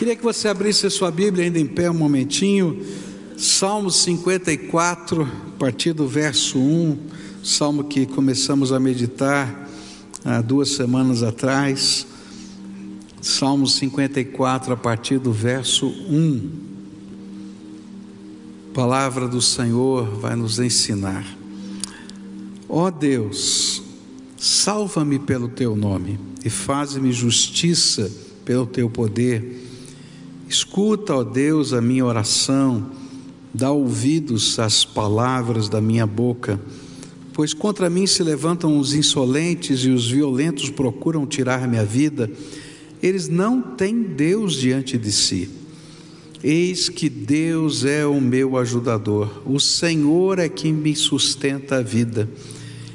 Queria que você abrisse a sua Bíblia ainda em pé um momentinho. Salmo 54, a partir do verso 1, salmo que começamos a meditar há duas semanas atrás. Salmo 54, a partir do verso 1. A palavra do Senhor vai nos ensinar. Ó oh Deus, salva-me pelo teu nome e faz-me justiça pelo teu poder Escuta, ó Deus, a minha oração, dá ouvidos às palavras da minha boca, pois contra mim se levantam os insolentes e os violentos procuram tirar minha vida. Eles não têm Deus diante de si. Eis que Deus é o meu ajudador, o Senhor é quem me sustenta a vida.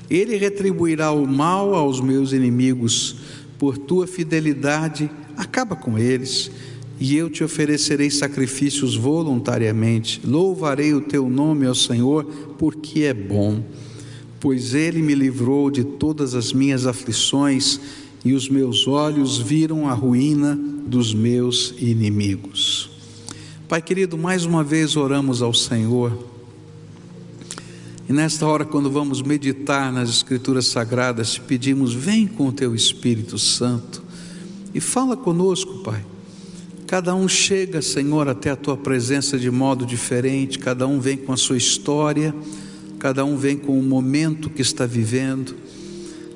Ele retribuirá o mal aos meus inimigos, por tua fidelidade, acaba com eles e eu te oferecerei sacrifícios voluntariamente. Louvarei o teu nome, ó Senhor, porque é bom, pois ele me livrou de todas as minhas aflições e os meus olhos viram a ruína dos meus inimigos. Pai querido, mais uma vez oramos ao Senhor. E nesta hora, quando vamos meditar nas Escrituras Sagradas, pedimos: vem com o teu Espírito Santo e fala conosco, Pai Cada um chega, Senhor, até a tua presença de modo diferente, cada um vem com a sua história, cada um vem com o momento que está vivendo.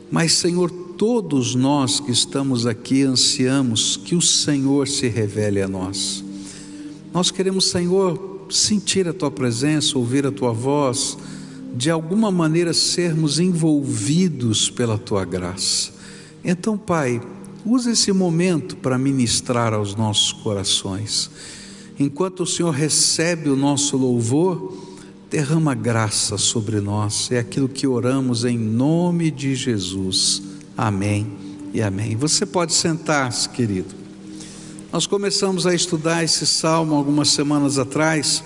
Mas, Senhor, todos nós que estamos aqui ansiamos que o Senhor se revele a nós. Nós queremos, Senhor, sentir a tua presença, ouvir a tua voz, de alguma maneira sermos envolvidos pela tua graça. Então, Pai, Use esse momento para ministrar aos nossos corações. Enquanto o Senhor recebe o nosso louvor, derrama graça sobre nós. É aquilo que oramos em nome de Jesus. Amém e amém. Você pode sentar-se, querido. Nós começamos a estudar esse salmo algumas semanas atrás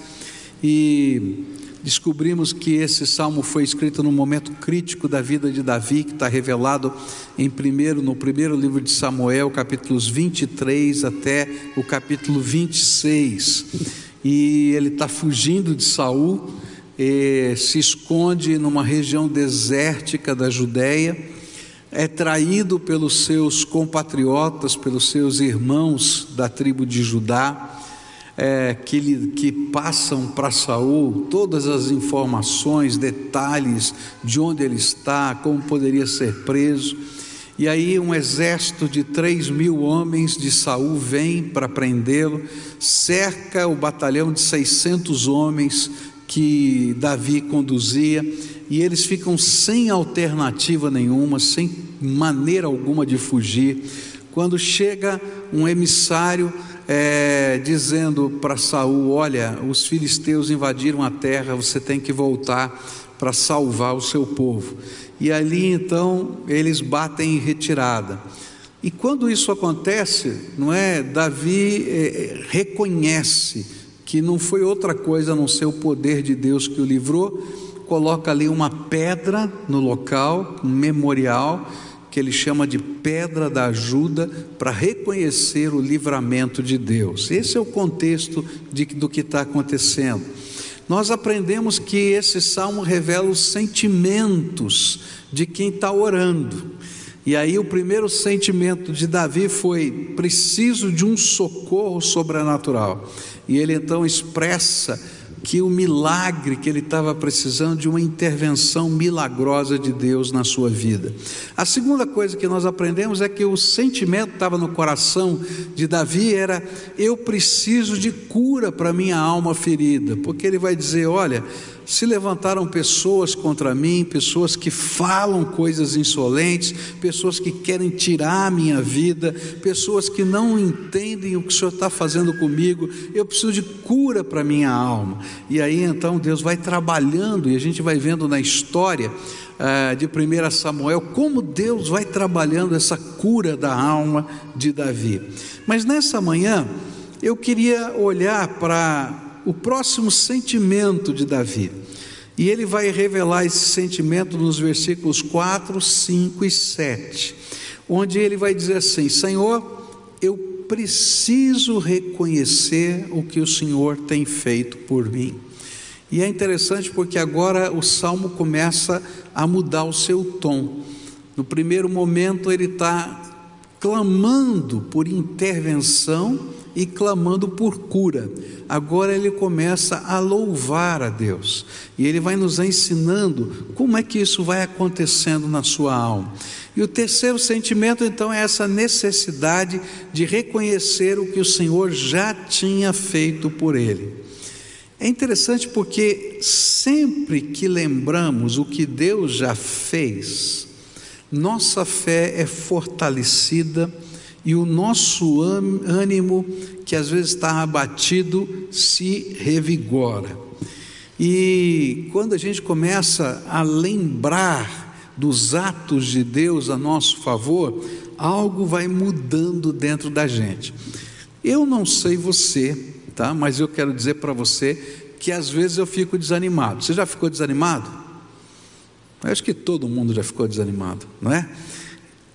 e descobrimos que esse salmo foi escrito num momento crítico da vida de Davi, que está revelado em primeiro, no primeiro livro de Samuel, capítulos 23 até o capítulo 26. E ele está fugindo de Saul, se esconde numa região desértica da Judéia, é traído pelos seus compatriotas, pelos seus irmãos da tribo de Judá é, que, ele, que passam para Saul todas as informações, detalhes de onde ele está, como poderia ser preso. E aí um exército de três mil homens de Saul vem para prendê-lo, cerca o batalhão de 600 homens que Davi conduzia, e eles ficam sem alternativa nenhuma, sem maneira alguma de fugir. Quando chega um emissário é, dizendo para Saul: Olha, os filisteus invadiram a terra, você tem que voltar para salvar o seu povo. E ali então eles batem em retirada. E quando isso acontece, não é? Davi é, é, reconhece que não foi outra coisa a não ser o poder de Deus que o livrou, coloca ali uma pedra no local, um memorial, que ele chama de pedra da ajuda para reconhecer o livramento de Deus. Esse é o contexto de, do que está acontecendo. Nós aprendemos que esse salmo revela os sentimentos de quem está orando. E aí, o primeiro sentimento de Davi foi: preciso de um socorro sobrenatural. E ele então expressa que o milagre que ele estava precisando de uma intervenção milagrosa de Deus na sua vida. A segunda coisa que nós aprendemos é que o sentimento que estava no coração de Davi era: eu preciso de cura para minha alma ferida, porque ele vai dizer: olha, se levantaram pessoas contra mim, pessoas que falam coisas insolentes, pessoas que querem tirar a minha vida, pessoas que não entendem o que o Senhor está fazendo comigo. Eu preciso de cura para minha alma. E aí então Deus vai trabalhando, e a gente vai vendo na história uh, de 1 Samuel como Deus vai trabalhando essa cura da alma de Davi. Mas nessa manhã eu queria olhar para o próximo sentimento de Davi. E ele vai revelar esse sentimento nos versículos 4, 5 e 7, onde ele vai dizer assim: Senhor, eu preciso reconhecer o que o Senhor tem feito por mim. E é interessante porque agora o salmo começa a mudar o seu tom. No primeiro momento, ele está clamando por intervenção e clamando por cura. Agora ele começa a louvar a Deus e ele vai nos ensinando como é que isso vai acontecendo na sua alma. E o terceiro sentimento, então, é essa necessidade de reconhecer o que o Senhor já tinha feito por ele. É interessante porque sempre que lembramos o que Deus já fez, nossa fé é fortalecida e o nosso ânimo, que às vezes está abatido, se revigora. E quando a gente começa a lembrar dos atos de Deus a nosso favor, algo vai mudando dentro da gente. Eu não sei você, tá? Mas eu quero dizer para você que às vezes eu fico desanimado. Você já ficou desanimado? Eu acho que todo mundo já ficou desanimado, não é?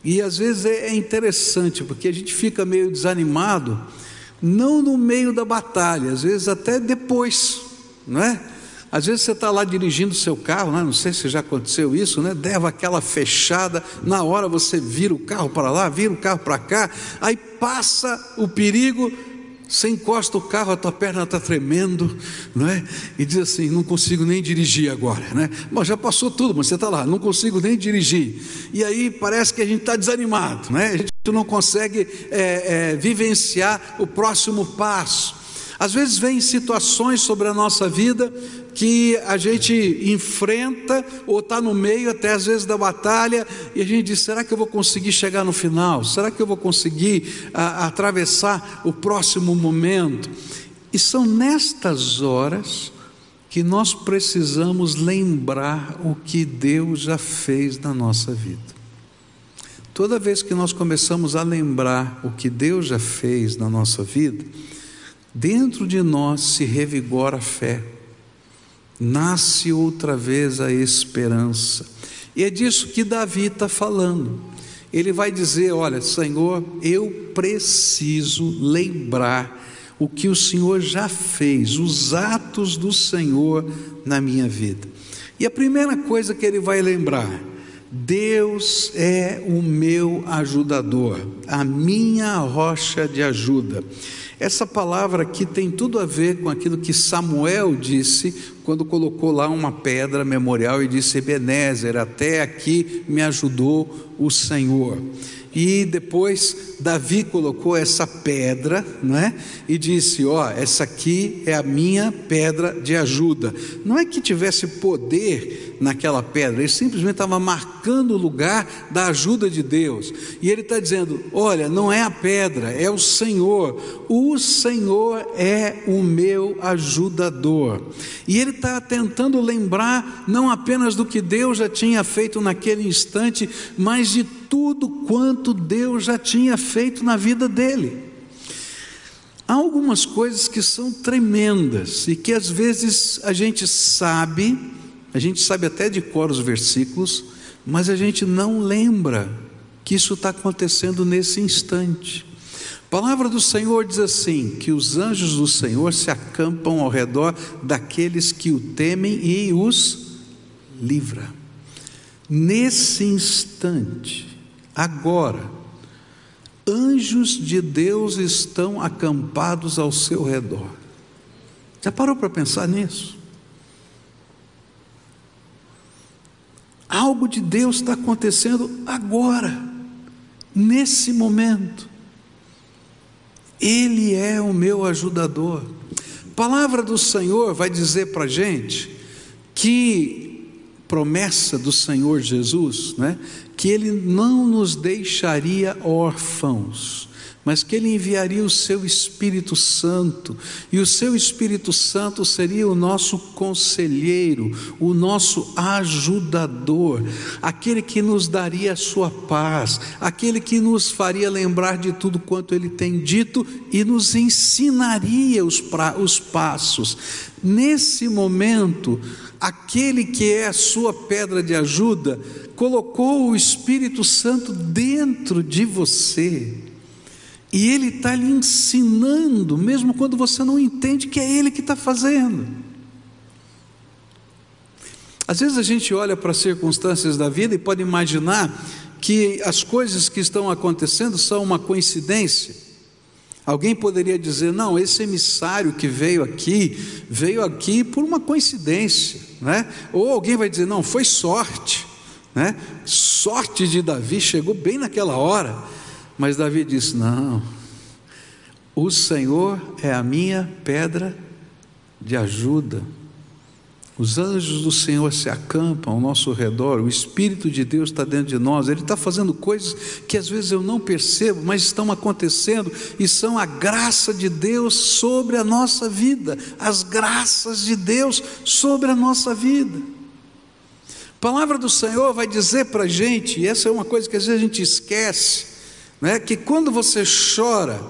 E às vezes é, é interessante, porque a gente fica meio desanimado, não no meio da batalha, às vezes até depois, não é? Às vezes você está lá dirigindo o seu carro, né? não sei se já aconteceu isso, né? Deva aquela fechada, na hora você vira o carro para lá, vira o carro para cá, aí passa o perigo, você encosta o carro, a tua perna está tremendo, não é? E diz assim: não consigo nem dirigir agora, né? Mas já passou tudo, mas você está lá, não consigo nem dirigir. E aí parece que a gente está desanimado, né? A gente não consegue é, é, vivenciar o próximo passo. Às vezes vem situações sobre a nossa vida que a gente enfrenta ou está no meio até às vezes da batalha e a gente diz: será que eu vou conseguir chegar no final? Será que eu vou conseguir a, atravessar o próximo momento? E são nestas horas que nós precisamos lembrar o que Deus já fez na nossa vida. Toda vez que nós começamos a lembrar o que Deus já fez na nossa vida, dentro de nós se revigora a fé, nasce outra vez a esperança. E é disso que Davi está falando. Ele vai dizer: Olha, Senhor, eu preciso lembrar o que o Senhor já fez, os atos do Senhor na minha vida. E a primeira coisa que ele vai lembrar, Deus é o meu ajudador, a minha rocha de ajuda. Essa palavra aqui tem tudo a ver com aquilo que Samuel disse quando colocou lá uma pedra memorial e disse: Ebenezer, até aqui me ajudou o Senhor. E depois Davi colocou essa pedra, não é? E disse: Ó, oh, essa aqui é a minha pedra de ajuda. Não é que tivesse poder naquela pedra, ele simplesmente estava marcando o lugar da ajuda de Deus. E ele está dizendo: Olha, não é a pedra, é o Senhor. O Senhor é o meu ajudador. E ele está tentando lembrar não apenas do que Deus já tinha feito naquele instante, mas de tudo quanto Deus já tinha feito na vida dele. Há algumas coisas que são tremendas e que às vezes a gente sabe, a gente sabe até de cor os versículos, mas a gente não lembra que isso está acontecendo nesse instante. A palavra do Senhor diz assim: que os anjos do Senhor se acampam ao redor daqueles que o temem e os livra. Nesse instante, Agora, anjos de Deus estão acampados ao seu redor. Já parou para pensar nisso? Algo de Deus está acontecendo agora, nesse momento. Ele é o meu ajudador. Palavra do Senhor vai dizer para a gente que promessa do Senhor Jesus, né? Que Ele não nos deixaria órfãos, mas que Ele enviaria o Seu Espírito Santo, e o Seu Espírito Santo seria o nosso conselheiro, o nosso ajudador, aquele que nos daria a Sua paz, aquele que nos faria lembrar de tudo quanto Ele tem dito e nos ensinaria os, pra, os passos. Nesse momento, aquele que é a sua pedra de ajuda, colocou o Espírito Santo dentro de você. E Ele está lhe ensinando, mesmo quando você não entende que é Ele que está fazendo. Às vezes a gente olha para as circunstâncias da vida e pode imaginar que as coisas que estão acontecendo são uma coincidência. Alguém poderia dizer: não, esse emissário que veio aqui, veio aqui por uma coincidência, né? Ou alguém vai dizer: não, foi sorte, né? Sorte de Davi, chegou bem naquela hora. Mas Davi disse: Não, o Senhor é a minha pedra de ajuda. Os anjos do Senhor se acampam ao nosso redor, o Espírito de Deus está dentro de nós, Ele está fazendo coisas que às vezes eu não percebo, mas estão acontecendo e são a graça de Deus sobre a nossa vida, as graças de Deus sobre a nossa vida. A palavra do Senhor vai dizer para a gente, e essa é uma coisa que às vezes a gente esquece, né? que quando você chora,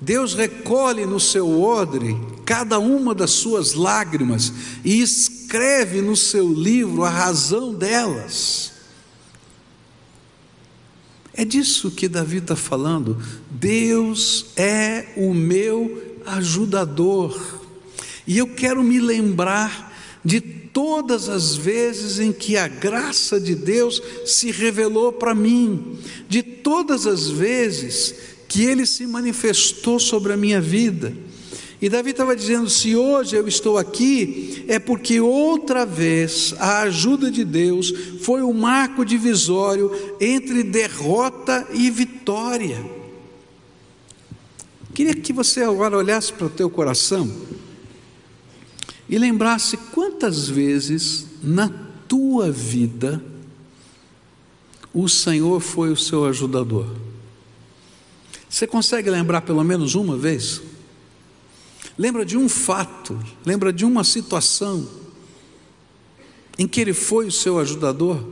Deus recolhe no seu odre cada uma das suas lágrimas e escreve no seu livro a razão delas. É disso que Davi está falando. Deus é o meu ajudador. E eu quero me lembrar de todas as vezes em que a graça de Deus se revelou para mim, de todas as vezes que ele se manifestou sobre a minha vida. E Davi estava dizendo: se hoje eu estou aqui, é porque outra vez a ajuda de Deus foi o um marco divisório entre derrota e vitória. Queria que você agora olhasse para o teu coração e lembrasse quantas vezes na tua vida o Senhor foi o seu ajudador. Você consegue lembrar pelo menos uma vez? Lembra de um fato, lembra de uma situação em que ele foi o seu ajudador,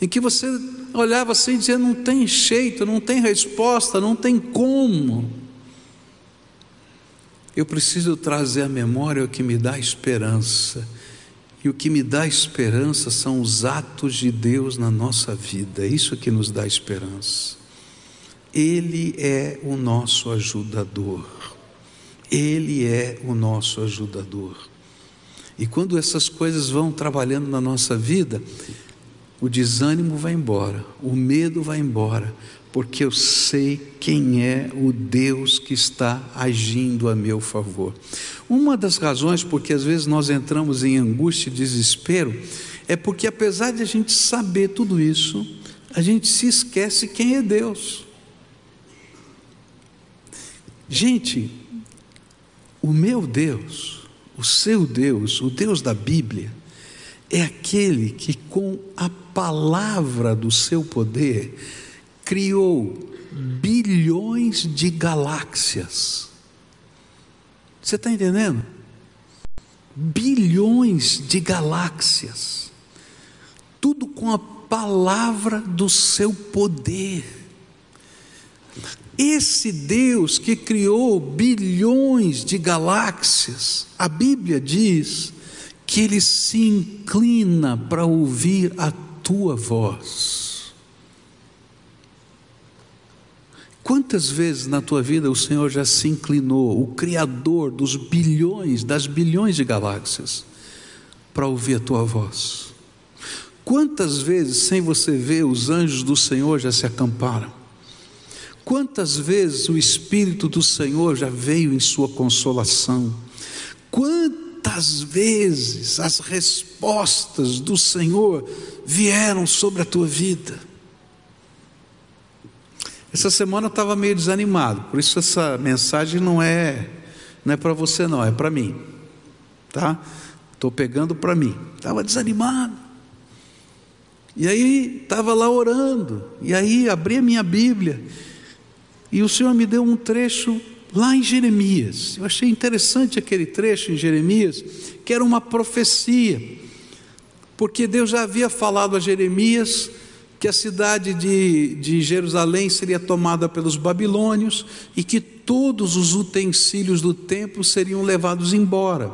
em que você olhava assim e dizia: não tem jeito, não tem resposta, não tem como. Eu preciso trazer à memória o que me dá esperança. E o que me dá esperança são os atos de Deus na nossa vida, é isso que nos dá esperança. Ele é o nosso ajudador. Ele é o nosso ajudador. E quando essas coisas vão trabalhando na nossa vida, o desânimo vai embora, o medo vai embora, porque eu sei quem é o Deus que está agindo a meu favor. Uma das razões porque às vezes nós entramos em angústia e desespero é porque, apesar de a gente saber tudo isso, a gente se esquece quem é Deus. Gente, o meu Deus, o seu Deus, o Deus da Bíblia, é aquele que, com a palavra do seu poder, criou bilhões de galáxias. Você está entendendo? Bilhões de galáxias. Tudo com a palavra do seu poder. Esse Deus que criou bilhões de galáxias, a Bíblia diz que ele se inclina para ouvir a tua voz. Quantas vezes na tua vida o Senhor já se inclinou, o Criador dos bilhões, das bilhões de galáxias, para ouvir a tua voz? Quantas vezes, sem você ver, os anjos do Senhor já se acamparam? Quantas vezes o Espírito do Senhor já veio em sua consolação? Quantas vezes as respostas do Senhor vieram sobre a tua vida? Essa semana eu estava meio desanimado, por isso essa mensagem não é não é para você não, é para mim, tá? Estou pegando para mim. Estava desanimado. E aí estava lá orando. E aí abri a minha Bíblia e o Senhor me deu um trecho lá em Jeremias. Eu achei interessante aquele trecho em Jeremias, que era uma profecia, porque Deus já havia falado a Jeremias que a cidade de, de Jerusalém seria tomada pelos babilônios e que todos os utensílios do templo seriam levados embora.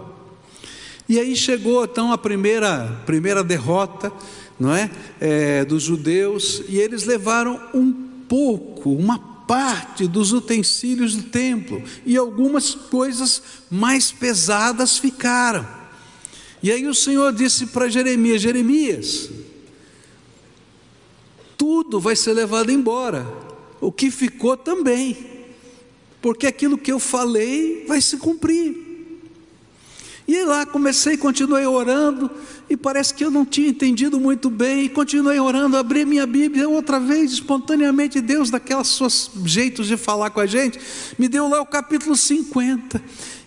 E aí chegou então a primeira, primeira derrota não é, é dos judeus, e eles levaram um pouco, uma parte dos utensílios do templo e algumas coisas mais pesadas ficaram. E aí o Senhor disse para Jeremias: Jeremias, tudo vai ser levado embora, o que ficou também, porque aquilo que eu falei vai se cumprir. E lá comecei, continuei orando, e parece que eu não tinha entendido muito bem, e continuei orando, abri minha Bíblia outra vez, espontaneamente, Deus, daquelas suas jeitos de falar com a gente, me deu lá o capítulo 50,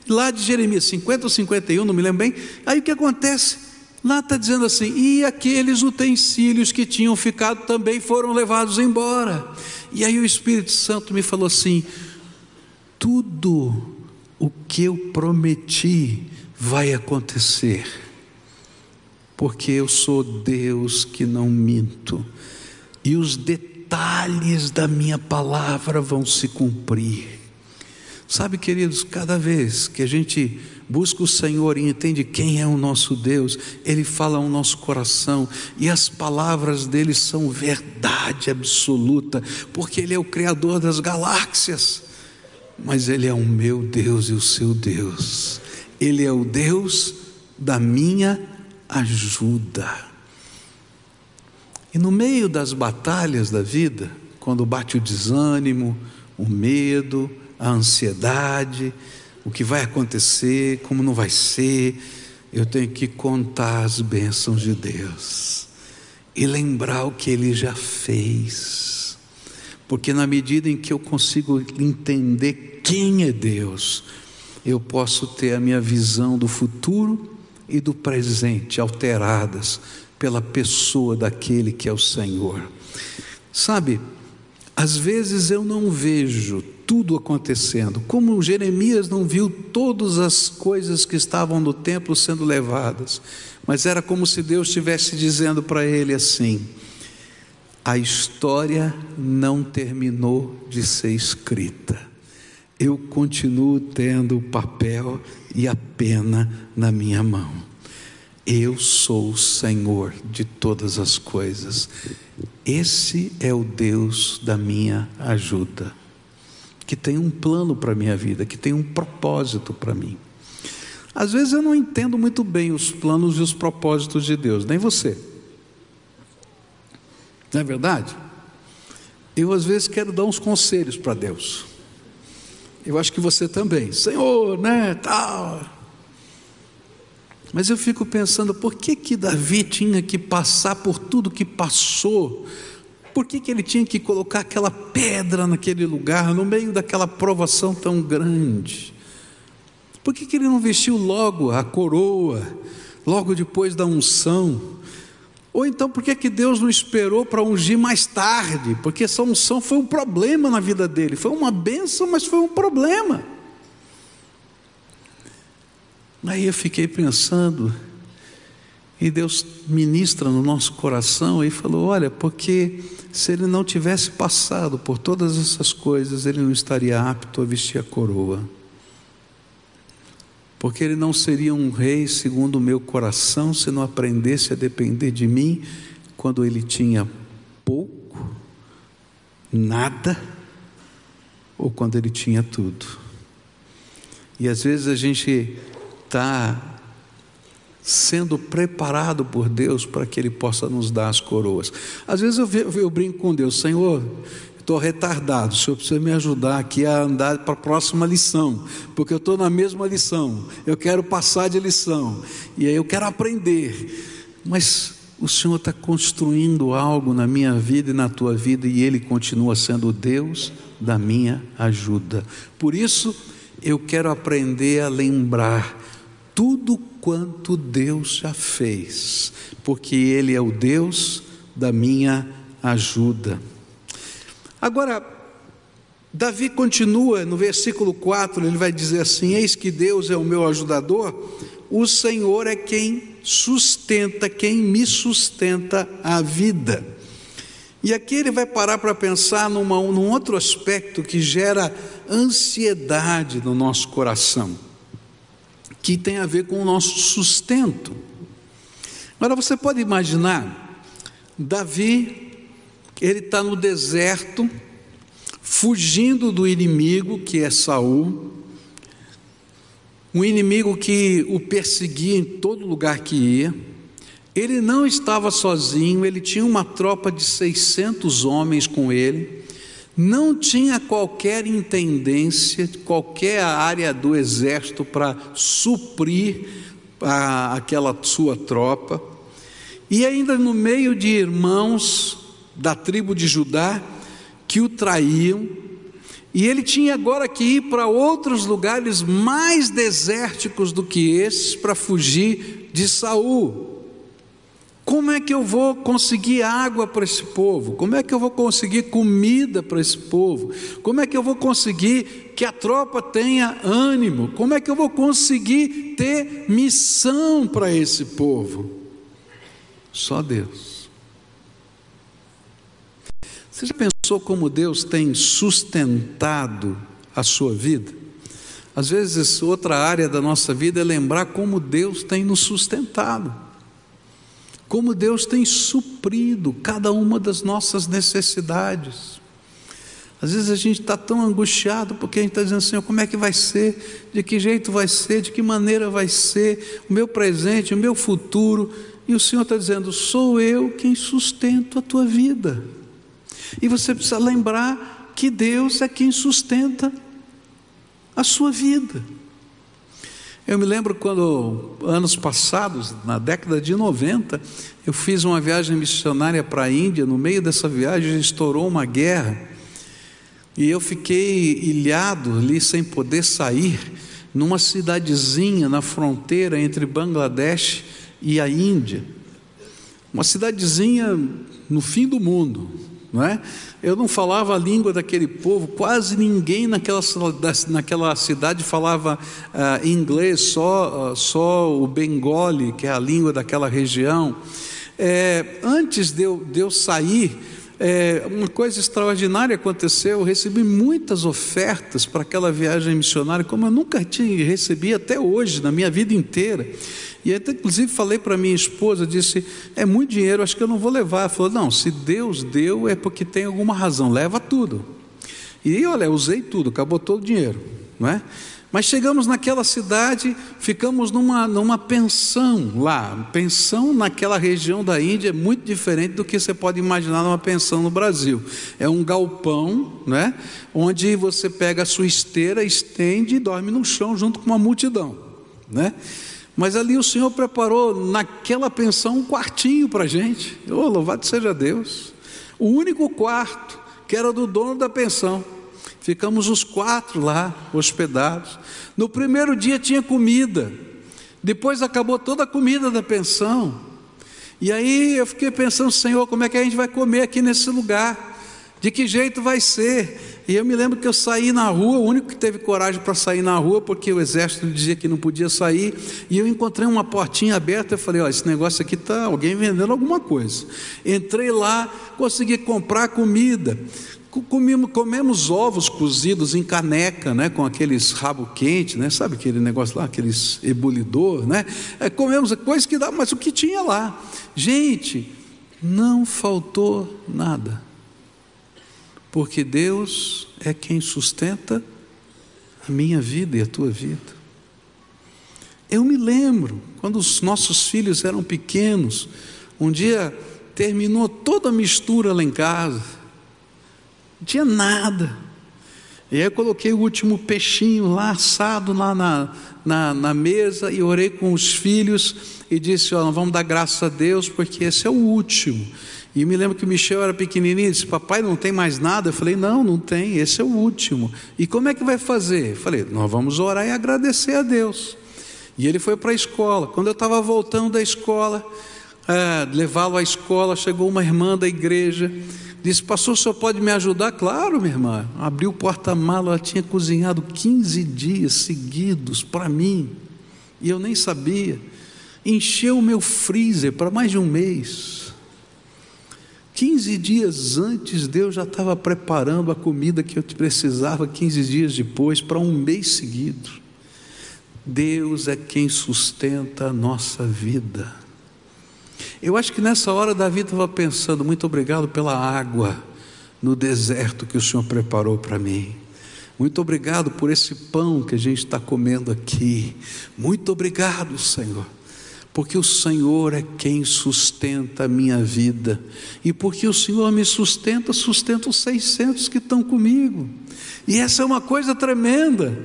lá de Jeremias, 50 ou 51, não me lembro bem. Aí o que acontece? Lá está dizendo assim: e aqueles utensílios que tinham ficado também foram levados embora. E aí o Espírito Santo me falou assim: tudo o que eu prometi vai acontecer, porque eu sou Deus que não minto, e os detalhes da minha palavra vão se cumprir. Sabe, queridos, cada vez que a gente busca o Senhor e entende quem é o nosso Deus, Ele fala ao nosso coração e as palavras dele são verdade absoluta, porque Ele é o Criador das galáxias, mas Ele é o meu Deus e o seu Deus. Ele é o Deus da minha ajuda. E no meio das batalhas da vida, quando bate o desânimo, o medo, a ansiedade, o que vai acontecer, como não vai ser, eu tenho que contar as bênçãos de Deus e lembrar o que Ele já fez, porque na medida em que eu consigo entender quem é Deus, eu posso ter a minha visão do futuro e do presente alteradas pela pessoa daquele que é o Senhor. Sabe, às vezes eu não vejo tudo acontecendo, como Jeremias não viu todas as coisas que estavam no templo sendo levadas, mas era como se Deus estivesse dizendo para ele assim: a história não terminou de ser escrita eu continuo tendo o papel e a pena na minha mão. Eu sou o Senhor de todas as coisas. Esse é o Deus da minha ajuda, que tem um plano para a minha vida, que tem um propósito para mim. Às vezes eu não entendo muito bem os planos e os propósitos de Deus, nem você. Não é verdade? Eu às vezes quero dar uns conselhos para Deus. Eu acho que você também, Senhor, né, tal. Mas eu fico pensando, por que que Davi tinha que passar por tudo que passou? Por que, que ele tinha que colocar aquela pedra naquele lugar, no meio daquela provação tão grande? Por que, que ele não vestiu logo a coroa, logo depois da unção? Ou então, por que, que Deus não esperou para ungir mais tarde? Porque essa unção foi um problema na vida dele. Foi uma benção, mas foi um problema. Aí eu fiquei pensando, e Deus ministra no nosso coração e falou: Olha, porque se ele não tivesse passado por todas essas coisas, ele não estaria apto a vestir a coroa porque ele não seria um rei segundo o meu coração se não aprendesse a depender de mim quando ele tinha pouco, nada, ou quando ele tinha tudo. E às vezes a gente está sendo preparado por Deus para que Ele possa nos dar as coroas. Às vezes eu, eu brinco com Deus, Senhor, estou retardado, o senhor precisa me ajudar aqui a andar para a próxima lição, porque eu estou na mesma lição, eu quero passar de lição, e aí eu quero aprender, mas o Senhor está construindo algo na minha vida e na tua vida, e Ele continua sendo o Deus da minha ajuda. Por isso, eu quero aprender a lembrar tudo quanto Deus já fez, porque Ele é o Deus da minha ajuda. Agora, Davi continua no versículo 4, ele vai dizer assim: Eis que Deus é o meu ajudador, o Senhor é quem sustenta, quem me sustenta a vida. E aqui ele vai parar para pensar numa, num outro aspecto que gera ansiedade no nosso coração, que tem a ver com o nosso sustento. Agora você pode imaginar, Davi ele está no deserto, fugindo do inimigo que é Saul, um inimigo que o perseguia em todo lugar que ia. Ele não estava sozinho, ele tinha uma tropa de 600 homens com ele, não tinha qualquer intendência, qualquer área do exército para suprir a, aquela sua tropa, e ainda no meio de irmãos da tribo de Judá que o traíam, e ele tinha agora que ir para outros lugares mais desérticos do que esses para fugir de Saul. Como é que eu vou conseguir água para esse povo? Como é que eu vou conseguir comida para esse povo? Como é que eu vou conseguir que a tropa tenha ânimo? Como é que eu vou conseguir ter missão para esse povo? Só Deus. Você já pensou como Deus tem sustentado a sua vida? Às vezes, outra área da nossa vida é lembrar como Deus tem nos sustentado como Deus tem suprido cada uma das nossas necessidades. Às vezes a gente está tão angustiado porque a gente está dizendo, Senhor, como é que vai ser? De que jeito vai ser? De que maneira vai ser? O meu presente, o meu futuro. E o Senhor está dizendo, sou eu quem sustento a tua vida. E você precisa lembrar que Deus é quem sustenta a sua vida. Eu me lembro quando, anos passados, na década de 90, eu fiz uma viagem missionária para a Índia. No meio dessa viagem estourou uma guerra e eu fiquei ilhado ali sem poder sair, numa cidadezinha na fronteira entre Bangladesh e a Índia. Uma cidadezinha no fim do mundo, não é? Eu não falava a língua daquele povo, quase ninguém naquela, naquela cidade falava uh, inglês, só, uh, só o Bengali, que é a língua daquela região. É, antes de eu, de eu sair, é, uma coisa extraordinária aconteceu. Eu recebi muitas ofertas para aquela viagem missionária, como eu nunca tinha recebi até hoje, na minha vida inteira. E até, inclusive, falei para minha esposa, disse, é muito dinheiro, acho que eu não vou levar. Ela falou, não, se Deus deu, é porque tem alguma razão, leva tudo. E olha, usei tudo, acabou todo o dinheiro, não é? Mas chegamos naquela cidade, ficamos numa, numa pensão lá. Pensão naquela região da Índia é muito diferente do que você pode imaginar numa pensão no Brasil. É um galpão, né? onde você pega a sua esteira, estende e dorme no chão junto com uma multidão. Né? Mas ali o Senhor preparou naquela pensão um quartinho para a gente. Oh, louvado seja Deus. O único quarto que era do dono da pensão. Ficamos os quatro lá, hospedados. No primeiro dia tinha comida. Depois acabou toda a comida da pensão. E aí eu fiquei pensando, Senhor, como é que a gente vai comer aqui nesse lugar? De que jeito vai ser? E eu me lembro que eu saí na rua, o único que teve coragem para sair na rua, porque o exército dizia que não podia sair, e eu encontrei uma portinha aberta, eu falei, ó, esse negócio aqui está alguém vendendo alguma coisa. Entrei lá, consegui comprar comida. Comemos, comemos ovos cozidos em caneca, né, com aqueles rabo quente, né, sabe aquele negócio lá, aqueles ebulidor, né? É, comemos coisa que dá, mas o que tinha lá, gente, não faltou nada porque Deus é quem sustenta a minha vida e a tua vida. Eu me lembro, quando os nossos filhos eram pequenos, um dia terminou toda a mistura lá em casa, não tinha nada. E aí eu coloquei o último peixinho lá assado lá na, na, na mesa e orei com os filhos e disse: Ó, vamos dar graças a Deus porque esse é o último. E me lembro que o Michel era pequenininho disse: Papai, não tem mais nada? Eu falei: Não, não tem, esse é o último. E como é que vai fazer? Eu falei: Nós vamos orar e agradecer a Deus. E ele foi para a escola. Quando eu estava voltando da escola, é, levá-lo à escola, chegou uma irmã da igreja, disse: Pastor, senhor pode me ajudar? Claro, minha irmã. Abriu o porta-mala, ela tinha cozinhado 15 dias seguidos para mim, e eu nem sabia. Encheu o meu freezer para mais de um mês. 15 dias antes, Deus já estava preparando a comida que eu precisava 15 dias depois, para um mês seguido. Deus é quem sustenta a nossa vida. Eu acho que nessa hora Davi estava pensando: muito obrigado pela água, no deserto que o Senhor preparou para mim. Muito obrigado por esse pão que a gente está comendo aqui. Muito obrigado, Senhor porque o Senhor é quem sustenta a minha vida, e porque o Senhor me sustenta, sustenta os 600 que estão comigo. E essa é uma coisa tremenda,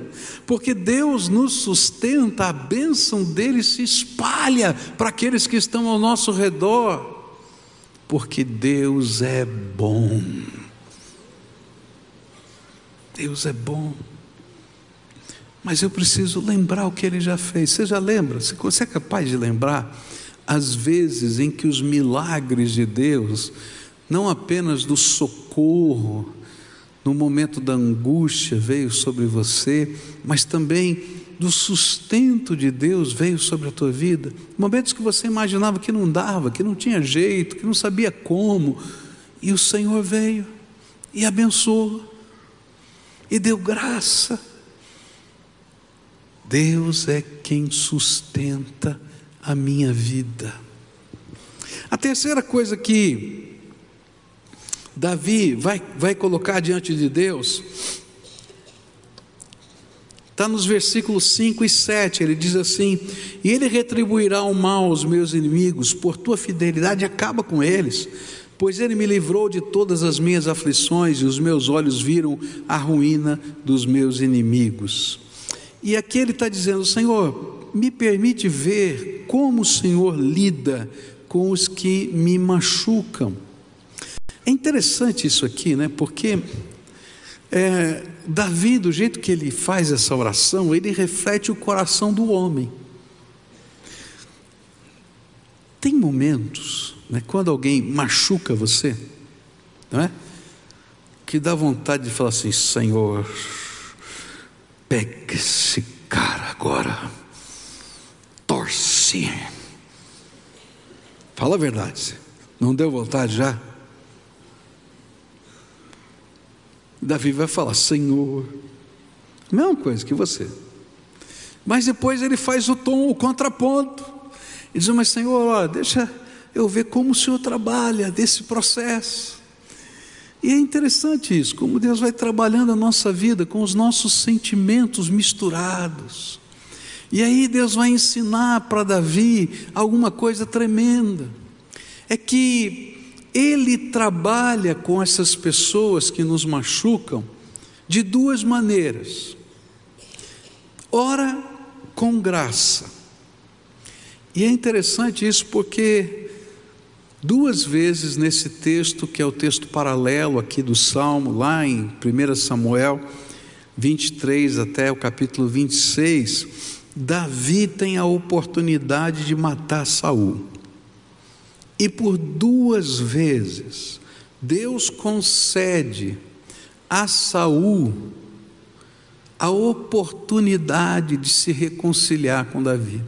porque Deus nos sustenta, a bênção dele se espalha para aqueles que estão ao nosso redor, porque Deus é bom. Deus é bom. Mas eu preciso lembrar o que ele já fez. Você já lembra? Você é capaz de lembrar as vezes em que os milagres de Deus, não apenas do socorro, no momento da angústia veio sobre você, mas também do sustento de Deus veio sobre a tua vida. Momentos que você imaginava que não dava, que não tinha jeito, que não sabia como, e o Senhor veio e abençoou e deu graça Deus é quem sustenta a minha vida. A terceira coisa que Davi vai, vai colocar diante de Deus está nos versículos 5 e 7. Ele diz assim: E ele retribuirá o mal aos meus inimigos, por tua fidelidade acaba com eles. Pois ele me livrou de todas as minhas aflições, e os meus olhos viram a ruína dos meus inimigos. E aqui ele está dizendo: Senhor, me permite ver como o Senhor lida com os que me machucam. É interessante isso aqui, né? Porque é, Davi, do jeito que ele faz essa oração, ele reflete o coração do homem. Tem momentos, né, quando alguém machuca você, não é? Que dá vontade de falar assim: Senhor, Pega esse cara agora, torce. Fala a verdade, não deu vontade já? Davi vai falar: Senhor, mesma coisa que você. Mas depois ele faz o tom, o contraponto. E diz: Mas Senhor, ó, deixa eu ver como o Senhor trabalha desse processo. E é interessante isso, como Deus vai trabalhando a nossa vida com os nossos sentimentos misturados. E aí Deus vai ensinar para Davi alguma coisa tremenda. É que ele trabalha com essas pessoas que nos machucam de duas maneiras. Ora, com graça. E é interessante isso porque Duas vezes nesse texto, que é o texto paralelo aqui do Salmo, lá em 1 Samuel 23 até o capítulo 26, Davi tem a oportunidade de matar Saul. E por duas vezes Deus concede a Saul a oportunidade de se reconciliar com Davi.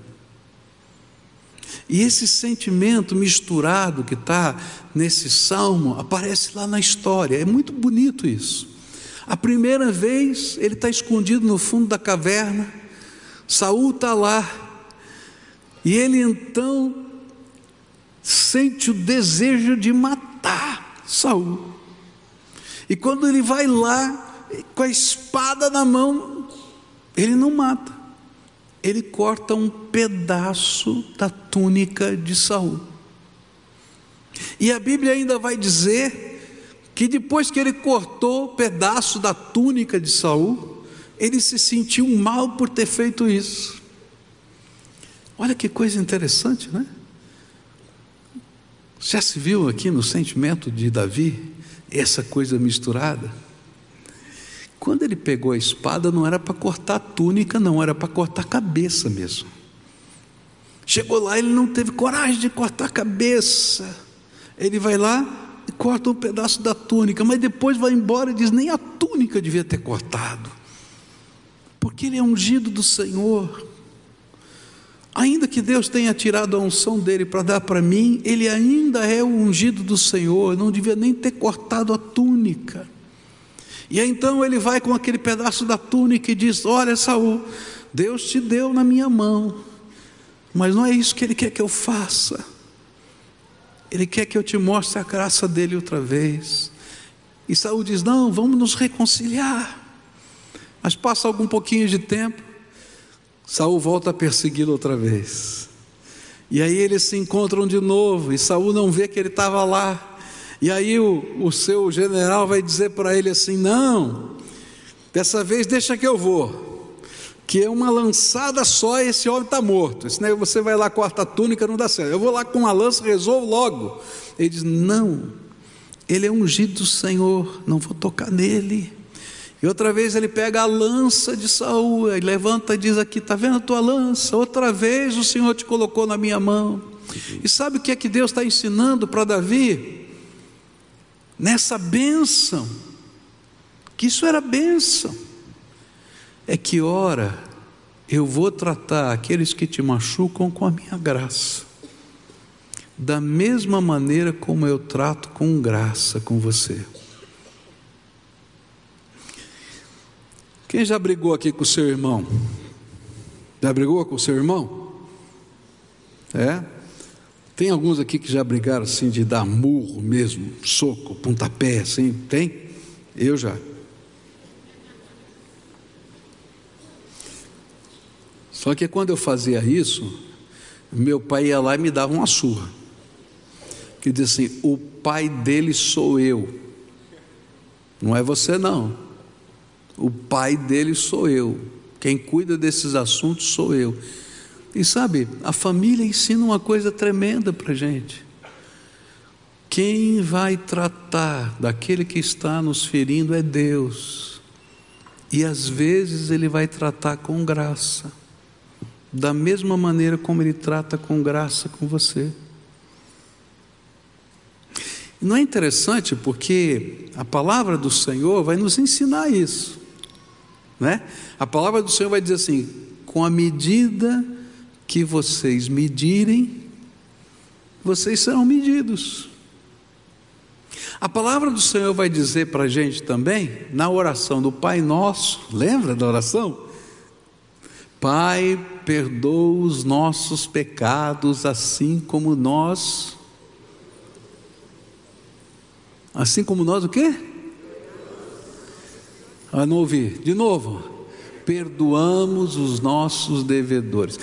E esse sentimento misturado que está nesse salmo aparece lá na história, é muito bonito isso. A primeira vez ele está escondido no fundo da caverna, Saul está lá, e ele então sente o desejo de matar Saul. E quando ele vai lá, com a espada na mão, ele não mata ele corta um pedaço da túnica de Saul. E a Bíblia ainda vai dizer que depois que ele cortou o pedaço da túnica de Saul, ele se sentiu mal por ter feito isso. Olha que coisa interessante, né? Já se viu aqui no sentimento de Davi essa coisa misturada? Quando ele pegou a espada, não era para cortar a túnica, não, era para cortar a cabeça mesmo. Chegou lá, ele não teve coragem de cortar a cabeça. Ele vai lá e corta um pedaço da túnica, mas depois vai embora e diz: nem a túnica devia ter cortado, porque ele é ungido do Senhor. Ainda que Deus tenha tirado a unção dele para dar para mim, ele ainda é o ungido do Senhor, não devia nem ter cortado a túnica. E aí, então ele vai com aquele pedaço da túnica e diz: Olha, Saul, Deus te deu na minha mão, mas não é isso que Ele quer que eu faça. Ele quer que eu te mostre a graça dele outra vez. E Saul diz: Não, vamos nos reconciliar. Mas passa algum pouquinho de tempo, Saul volta a persegui-lo outra vez. E aí eles se encontram de novo, e Saul não vê que ele estava lá. E aí o, o seu general vai dizer para ele assim: Não, dessa vez deixa que eu vou que é uma lançada só e esse homem está morto. Senão você vai lá, corta a túnica, não dá certo. Eu vou lá com uma lança, resolvo logo. Ele diz: Não, ele é ungido do Senhor, não vou tocar nele. E outra vez ele pega a lança de Saul, e levanta e diz aqui: está vendo a tua lança? Outra vez o Senhor te colocou na minha mão. E sabe o que é que Deus está ensinando para Davi? Nessa bênção, que isso era bênção, é que ora eu vou tratar aqueles que te machucam com a minha graça da mesma maneira como eu trato com graça com você. Quem já brigou aqui com o seu irmão? Já brigou com o seu irmão? É? Tem alguns aqui que já brigaram assim de dar murro mesmo, soco, pontapé, assim? Tem? Eu já. Só que quando eu fazia isso, meu pai ia lá e me dava uma surra que diz assim: o pai dele sou eu, não é você não. O pai dele sou eu. Quem cuida desses assuntos sou eu. E sabe, a família ensina uma coisa tremenda para a gente. Quem vai tratar daquele que está nos ferindo é Deus. E às vezes Ele vai tratar com graça, da mesma maneira como Ele trata com graça com você. Não é interessante porque a palavra do Senhor vai nos ensinar isso, né? A palavra do Senhor vai dizer assim: com a medida que vocês medirem, vocês serão medidos. A palavra do Senhor vai dizer para a gente também, na oração do Pai Nosso, lembra da oração? Pai, perdoa os nossos pecados, assim como nós Assim como nós o quê? Ah, não ouvi. De novo. Perdoamos os nossos devedores.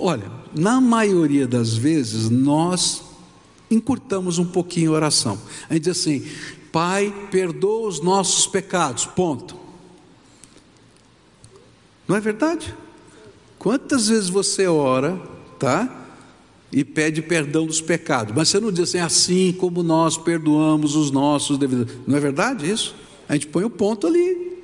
Olha, na maioria das vezes nós encurtamos um pouquinho a oração. A gente diz assim: Pai, perdoa os nossos pecados. Ponto. Não é verdade? Quantas vezes você ora, tá? e pede perdão dos pecados. Mas você não diz assim, assim como nós perdoamos os nossos devedores. Não é verdade isso? A gente põe o ponto ali.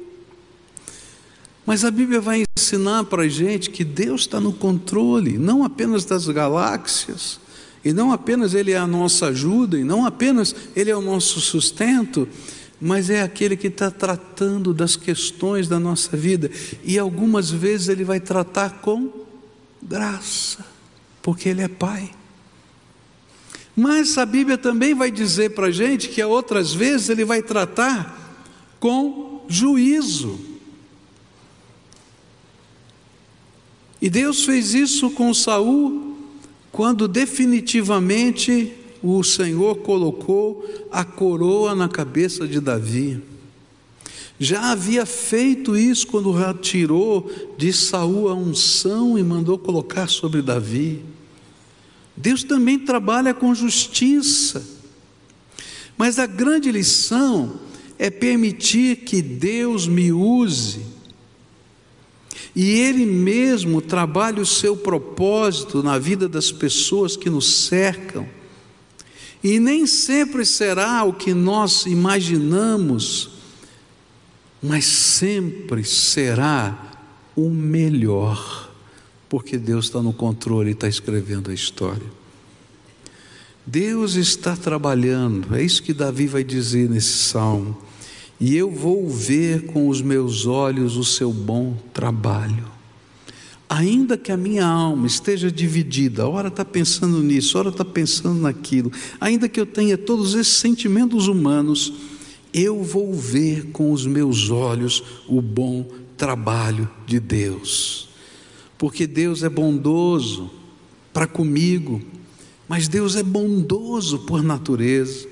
Mas a Bíblia vai ensinar para a gente que Deus está no controle, não apenas das galáxias, e não apenas Ele é a nossa ajuda, e não apenas Ele é o nosso sustento, mas é aquele que está tratando das questões da nossa vida, e algumas vezes Ele vai tratar com graça porque Ele é Pai. Mas a Bíblia também vai dizer para a gente que outras vezes Ele vai tratar com juízo. E Deus fez isso com Saul quando definitivamente o Senhor colocou a coroa na cabeça de Davi. Já havia feito isso quando retirou de Saul a unção e mandou colocar sobre Davi. Deus também trabalha com justiça. Mas a grande lição é permitir que Deus me use e Ele mesmo trabalhe o seu propósito na vida das pessoas que nos cercam. E nem sempre será o que nós imaginamos, mas sempre será o melhor porque Deus está no controle e está escrevendo a história. Deus está trabalhando, é isso que Davi vai dizer nesse salmo. E eu vou ver com os meus olhos o seu bom trabalho. Ainda que a minha alma esteja dividida, ora está pensando nisso, ora está pensando naquilo, ainda que eu tenha todos esses sentimentos humanos, eu vou ver com os meus olhos o bom trabalho de Deus porque Deus é bondoso para comigo, mas Deus é bondoso por natureza.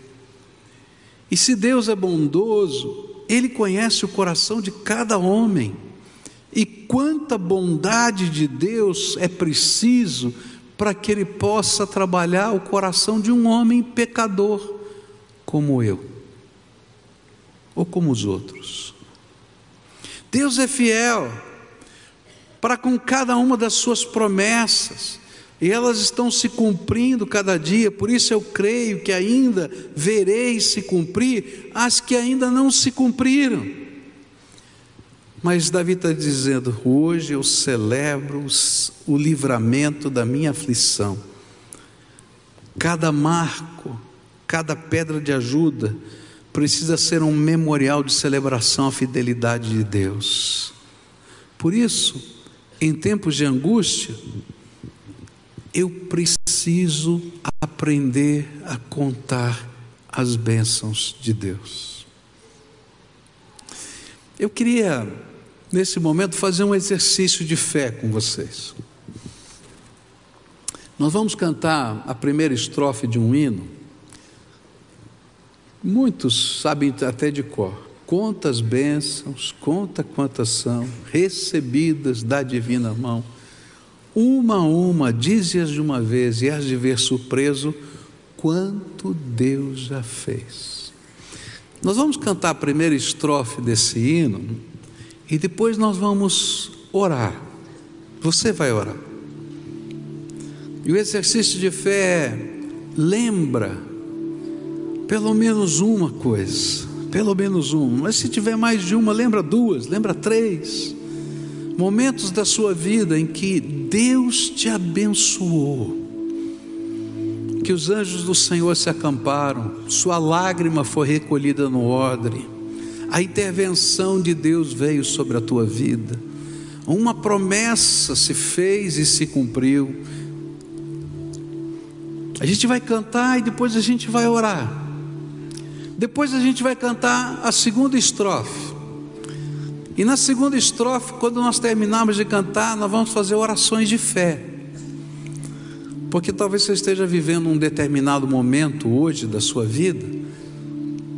E se Deus é bondoso, Ele conhece o coração de cada homem. E quanta bondade de Deus é preciso para que Ele possa trabalhar o coração de um homem pecador como eu, ou como os outros. Deus é fiel para com cada uma das suas promessas, e elas estão se cumprindo cada dia, por isso eu creio que ainda verei se cumprir as que ainda não se cumpriram. Mas Davi está dizendo: hoje eu celebro o livramento da minha aflição. Cada marco, cada pedra de ajuda precisa ser um memorial de celebração à fidelidade de Deus. Por isso, em tempos de angústia, eu preciso aprender a contar as bênçãos de Deus. Eu queria, nesse momento, fazer um exercício de fé com vocês. Nós vamos cantar a primeira estrofe de um hino. Muitos sabem até de cor. Quantas bênçãos, conta quantas são recebidas da divina mão uma a uma, dize-as de uma vez, e has de ver surpreso quanto Deus já fez. Nós vamos cantar a primeira estrofe desse hino e depois nós vamos orar. Você vai orar. E o exercício de fé é, lembra pelo menos uma coisa, pelo menos uma. Mas se tiver mais de uma, lembra duas, lembra três momentos da sua vida em que Deus te abençoou, que os anjos do Senhor se acamparam, sua lágrima foi recolhida no odre, a intervenção de Deus veio sobre a tua vida, uma promessa se fez e se cumpriu. A gente vai cantar e depois a gente vai orar. Depois a gente vai cantar a segunda estrofe. E na segunda estrofe, quando nós terminarmos de cantar, nós vamos fazer orações de fé. Porque talvez você esteja vivendo um determinado momento hoje da sua vida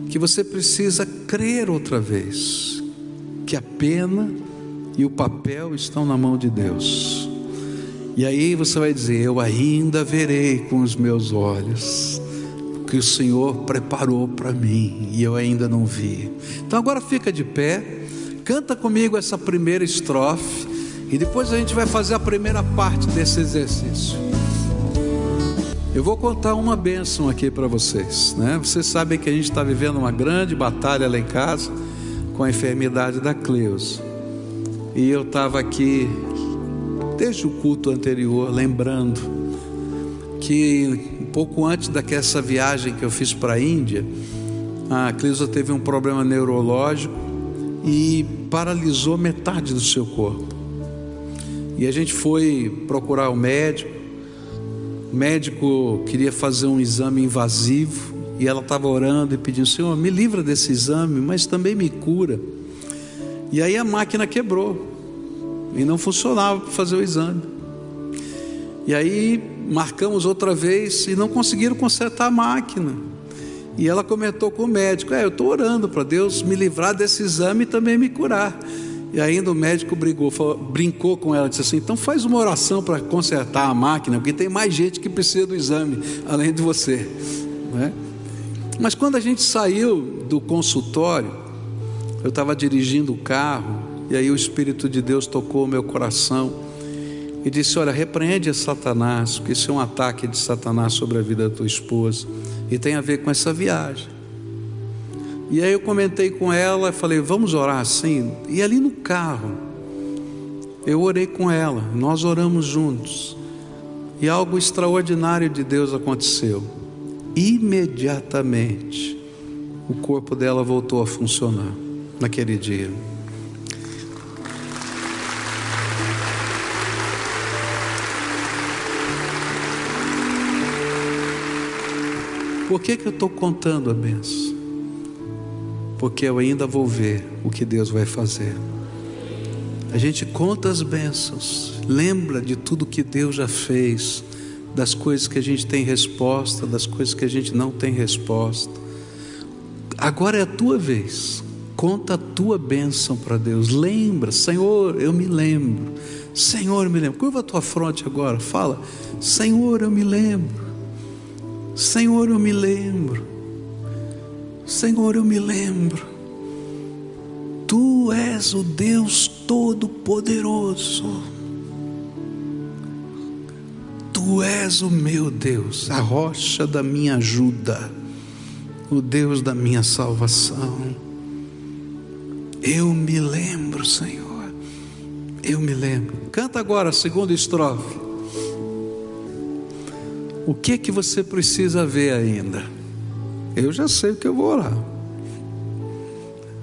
que você precisa crer outra vez que a pena e o papel estão na mão de Deus. E aí você vai dizer: Eu ainda verei com os meus olhos que o Senhor preparou para mim e eu ainda não vi. Então agora fica de pé. Canta comigo essa primeira estrofe e depois a gente vai fazer a primeira parte desse exercício. Eu vou contar uma bênção aqui para vocês, né? Vocês sabem que a gente está vivendo uma grande batalha lá em casa com a enfermidade da Cleusa. E eu estava aqui desde o culto anterior lembrando que um pouco antes daquela viagem que eu fiz para a Índia, a Cleusa teve um problema neurológico e paralisou metade do seu corpo. E a gente foi procurar o médico. O médico queria fazer um exame invasivo e ela estava orando e pedindo: Senhor, me livra desse exame, mas também me cura. E aí a máquina quebrou e não funcionava para fazer o exame. E aí marcamos outra vez e não conseguiram consertar a máquina. E ela comentou com o médico: É, eu estou orando para Deus me livrar desse exame e também me curar. E ainda o médico brigou, falou, brincou com ela, disse assim: então faz uma oração para consertar a máquina, porque tem mais gente que precisa do exame, além de você. Né? Mas quando a gente saiu do consultório, eu estava dirigindo o carro, e aí o Espírito de Deus tocou o meu coração e disse: Olha, repreende Satanás, porque isso é um ataque de Satanás sobre a vida da tua esposa. E tem a ver com essa viagem. E aí eu comentei com ela, falei, vamos orar assim. E ali no carro, eu orei com ela, nós oramos juntos. E algo extraordinário de Deus aconteceu. Imediatamente, o corpo dela voltou a funcionar naquele dia. Por que, que eu estou contando a benção? Porque eu ainda vou ver o que Deus vai fazer. A gente conta as bênçãos, lembra de tudo que Deus já fez, das coisas que a gente tem resposta, das coisas que a gente não tem resposta. Agora é a tua vez. Conta a tua bênção para Deus. Lembra, Senhor, eu me lembro. Senhor, eu me lembro. Curva a tua fronte agora. Fala, Senhor, eu me lembro. Senhor, eu me lembro. Senhor, eu me lembro. Tu és o Deus Todo-Poderoso. Tu és o meu Deus, a rocha da minha ajuda, o Deus da minha salvação. Eu me lembro, Senhor. Eu me lembro. Canta agora a segunda estrofe. O que que você precisa ver ainda? Eu já sei o que eu vou orar.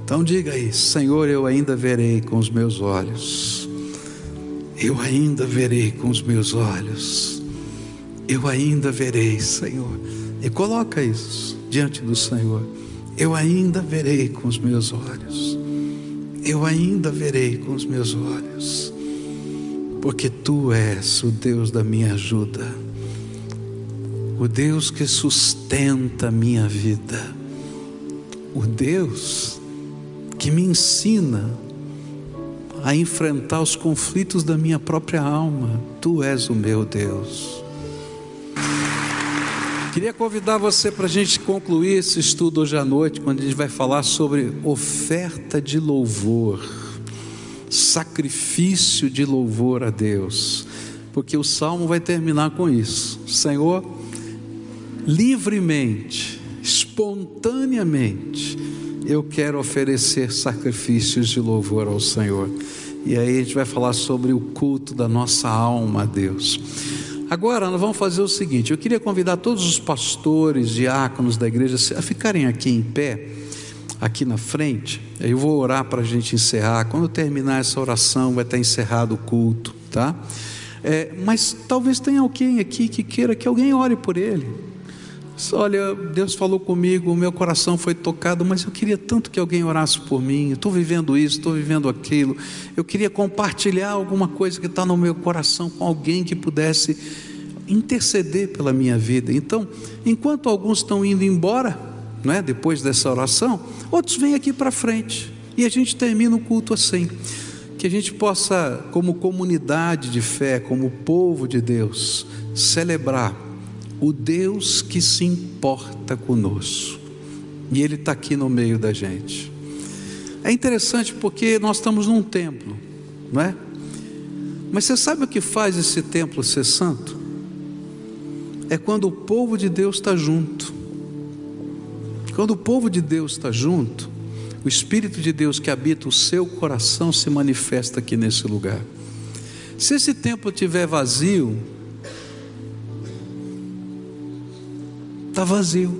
Então diga aí, Senhor, eu ainda verei com os meus olhos. Eu ainda verei com os meus olhos. Eu ainda verei, Senhor. E coloca isso diante do Senhor. Eu ainda verei com os meus olhos eu ainda verei com os meus olhos, porque tu és o Deus da minha ajuda, o Deus que sustenta a minha vida, o Deus que me ensina a enfrentar os conflitos da minha própria alma. Tu és o meu Deus. Queria convidar você para a gente concluir esse estudo hoje à noite, quando a gente vai falar sobre oferta de louvor, sacrifício de louvor a Deus, porque o salmo vai terminar com isso: Senhor, livremente, espontaneamente, eu quero oferecer sacrifícios de louvor ao Senhor. E aí a gente vai falar sobre o culto da nossa alma a Deus. Agora nós vamos fazer o seguinte: eu queria convidar todos os pastores, diáconos da igreja a ficarem aqui em pé, aqui na frente. Eu vou orar para a gente encerrar. Quando terminar essa oração, vai estar encerrado o culto, tá? É, mas talvez tenha alguém aqui que queira que alguém ore por ele. Olha, Deus falou comigo, o meu coração foi tocado, mas eu queria tanto que alguém orasse por mim. Estou vivendo isso, estou vivendo aquilo. Eu queria compartilhar alguma coisa que está no meu coração com alguém que pudesse interceder pela minha vida. Então, enquanto alguns estão indo embora, não é? depois dessa oração, outros vêm aqui para frente e a gente termina o culto assim. Que a gente possa, como comunidade de fé, como povo de Deus, celebrar o Deus que se importa conosco. E Ele está aqui no meio da gente. É interessante porque nós estamos num templo, não é? Mas você sabe o que faz esse templo ser santo? É quando o povo de Deus está junto. Quando o povo de Deus está junto, o Espírito de Deus que habita o seu coração se manifesta aqui nesse lugar. Se esse templo estiver vazio, está vazio.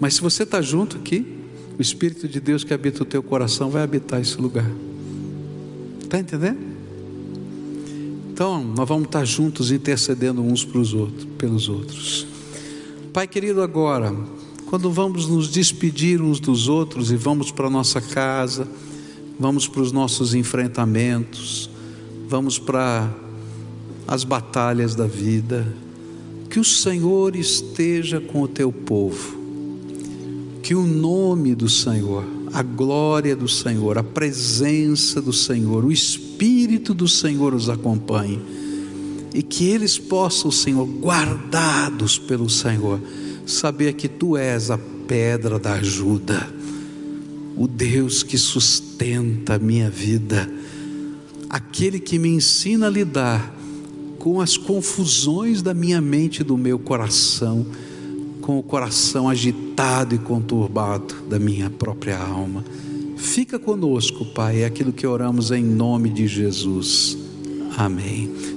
Mas se você está junto aqui, o Espírito de Deus que habita o teu coração vai habitar esse lugar. Está entendendo? Então, nós vamos estar juntos intercedendo uns para os outros, pelos outros. Pai querido, agora, quando vamos nos despedir uns dos outros e vamos para a nossa casa, vamos para os nossos enfrentamentos, vamos para as batalhas da vida, que o Senhor esteja com o teu povo, que o nome do Senhor, a glória do Senhor, a presença do Senhor, o Espírito do Senhor os acompanhe. E que eles possam, Senhor, guardados pelo Senhor, saber que Tu és a pedra da ajuda, o Deus que sustenta a minha vida, aquele que me ensina a lidar com as confusões da minha mente e do meu coração, com o coração agitado e conturbado da minha própria alma. Fica conosco, Pai, é aquilo que oramos em nome de Jesus. Amém.